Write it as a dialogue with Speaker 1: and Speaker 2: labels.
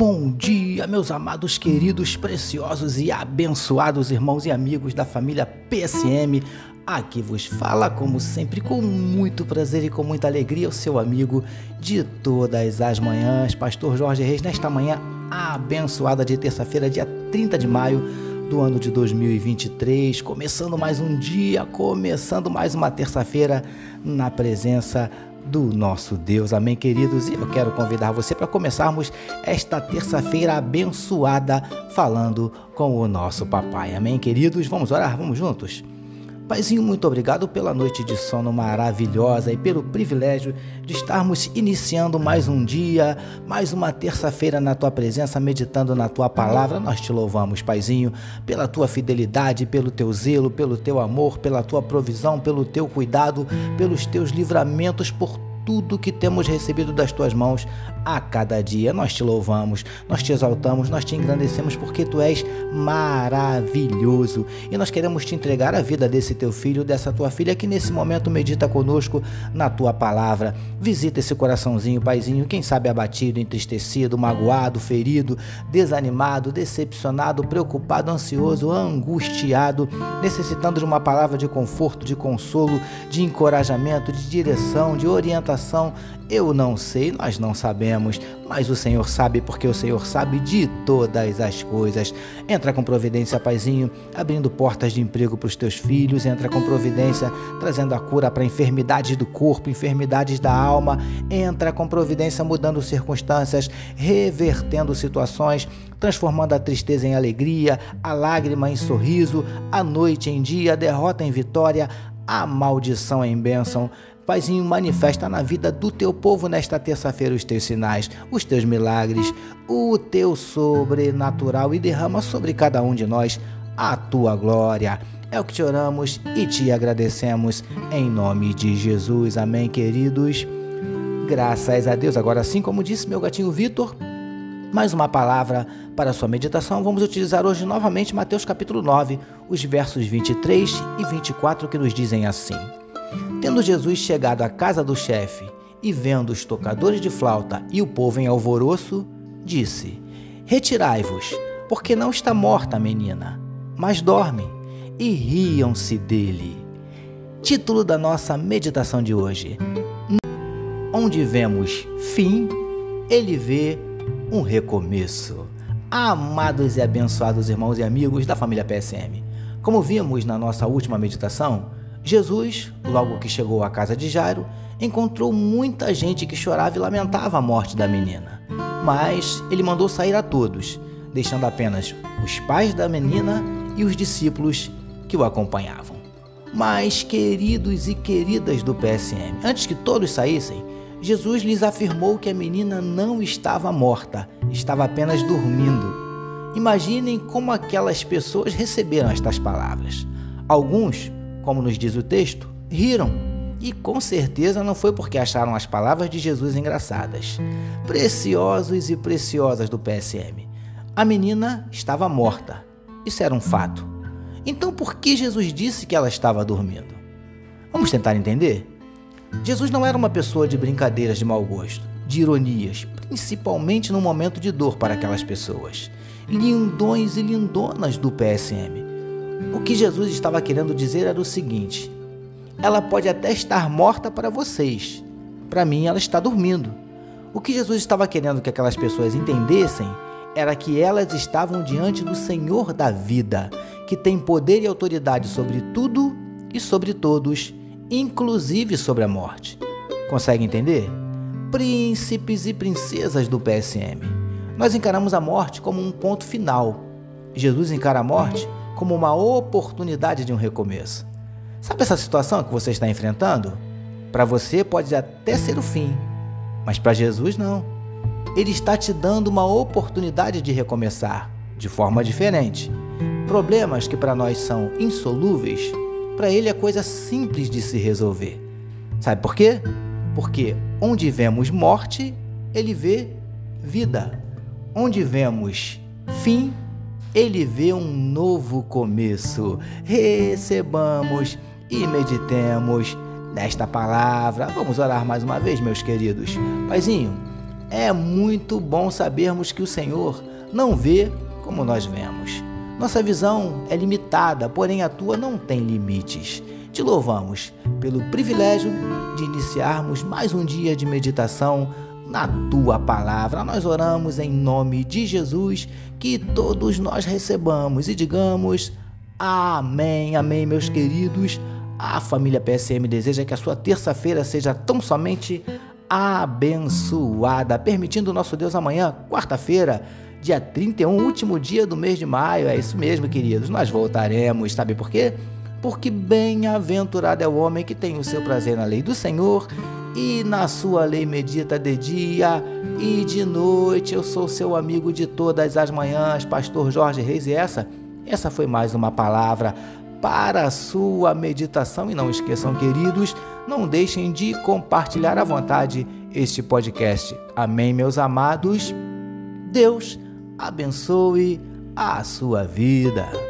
Speaker 1: Bom dia, meus amados, queridos, preciosos e abençoados irmãos e amigos da família PSM. Aqui vos fala, como sempre, com muito prazer e com muita alegria, o seu amigo de todas as manhãs, Pastor Jorge Reis, nesta manhã abençoada de terça-feira, dia 30 de maio do ano de 2023, começando mais um dia, começando mais uma terça-feira na presença do nosso Deus. Amém, queridos? E eu quero convidar você para começarmos esta terça-feira abençoada falando com o nosso papai. Amém, queridos? Vamos orar? Vamos juntos? Paizinho, muito obrigado pela noite de sono maravilhosa e pelo privilégio de estarmos iniciando mais um dia, mais uma terça-feira na tua presença, meditando na tua palavra. Nós te louvamos, Paizinho, pela tua fidelidade, pelo teu zelo, pelo teu amor, pela tua provisão, pelo teu cuidado, pelos teus livramentos, por tudo que temos recebido das tuas mãos a cada dia. Nós te louvamos, nós te exaltamos, nós te engrandecemos porque tu és maravilhoso. E nós queremos te entregar a vida desse teu filho, dessa tua filha que nesse momento medita conosco na tua palavra. Visita esse coraçãozinho, paizinho, quem sabe abatido, entristecido, magoado, ferido, desanimado, decepcionado, preocupado, ansioso, angustiado, necessitando de uma palavra de conforto, de consolo, de encorajamento, de direção, de orientação. Eu não sei, nós não sabemos, mas o Senhor sabe porque o Senhor sabe de todas as coisas. Entra com providência, Paizinho, abrindo portas de emprego para os teus filhos, entra com providência, trazendo a cura para enfermidades do corpo, enfermidades da alma, entra com providência, mudando circunstâncias, revertendo situações, transformando a tristeza em alegria, a lágrima em sorriso, a noite em dia, a derrota em vitória, a maldição em bênção. Paizinho, manifesta na vida do teu povo nesta terça-feira os teus sinais, os teus milagres, o teu sobrenatural e derrama sobre cada um de nós a tua glória. É o que te oramos e te agradecemos em nome de Jesus. Amém, queridos. Graças a Deus. Agora, assim como disse meu gatinho Vitor, mais uma palavra para sua meditação. Vamos utilizar hoje novamente Mateus capítulo 9, os versos 23 e 24 que nos dizem assim: Tendo Jesus chegado à casa do chefe e vendo os tocadores de flauta e o povo em alvoroço, disse: Retirai-vos, porque não está morta a menina, mas dorme. E riam-se dele. Título da nossa meditação de hoje: Onde vemos fim, ele vê um recomeço. Amados e abençoados irmãos e amigos da família PSM, como vimos na nossa última meditação, Jesus, logo que chegou à casa de Jairo, encontrou muita gente que chorava e lamentava a morte da menina. Mas ele mandou sair a todos, deixando apenas os pais da menina e os discípulos que o acompanhavam. Mas, queridos e queridas do PSM, antes que todos saíssem, Jesus lhes afirmou que a menina não estava morta, estava apenas dormindo. Imaginem como aquelas pessoas receberam estas palavras. Alguns como nos diz o texto, riram. E com certeza não foi porque acharam as palavras de Jesus engraçadas. Preciosos e preciosas do PSM. A menina estava morta. Isso era um fato. Então por que Jesus disse que ela estava dormindo? Vamos tentar entender? Jesus não era uma pessoa de brincadeiras de mau gosto, de ironias, principalmente no momento de dor para aquelas pessoas. Lindões e lindonas do PSM o que Jesus estava querendo dizer era o seguinte: ela pode até estar morta para vocês, para mim ela está dormindo. O que Jesus estava querendo que aquelas pessoas entendessem era que elas estavam diante do Senhor da vida, que tem poder e autoridade sobre tudo e sobre todos, inclusive sobre a morte. Consegue entender? Príncipes e princesas do PSM. Nós encaramos a morte como um ponto final. Jesus encara a morte como uma oportunidade de um recomeço. Sabe essa situação que você está enfrentando? Para você pode até ser o fim, mas para Jesus não. Ele está te dando uma oportunidade de recomeçar de forma diferente. Problemas que para nós são insolúveis, para ele é coisa simples de se resolver. Sabe por quê? Porque onde vemos morte, ele vê vida. Onde vemos fim, ele vê um novo começo. Recebamos e meditemos nesta palavra. Vamos orar mais uma vez, meus queridos. Paizinho, é muito bom sabermos que o Senhor não vê como nós vemos. Nossa visão é limitada, porém a tua não tem limites. Te louvamos pelo privilégio de iniciarmos mais um dia de meditação na tua palavra. Nós oramos em nome de Jesus, que todos nós recebamos e digamos amém, amém, meus queridos. A família PSM deseja que a sua terça-feira seja tão somente abençoada, permitindo nosso Deus amanhã, quarta-feira, dia 31, último dia do mês de maio. É isso mesmo, queridos. Nós voltaremos, sabe por quê? Porque bem-aventurado é o homem que tem o seu prazer na lei do Senhor e na sua lei medita de dia e de noite. Eu sou seu amigo de todas as manhãs, pastor Jorge Reis, e essa, essa foi mais uma palavra para a sua meditação. E não esqueçam, queridos, não deixem de compartilhar à vontade este podcast. Amém, meus amados. Deus abençoe a sua vida.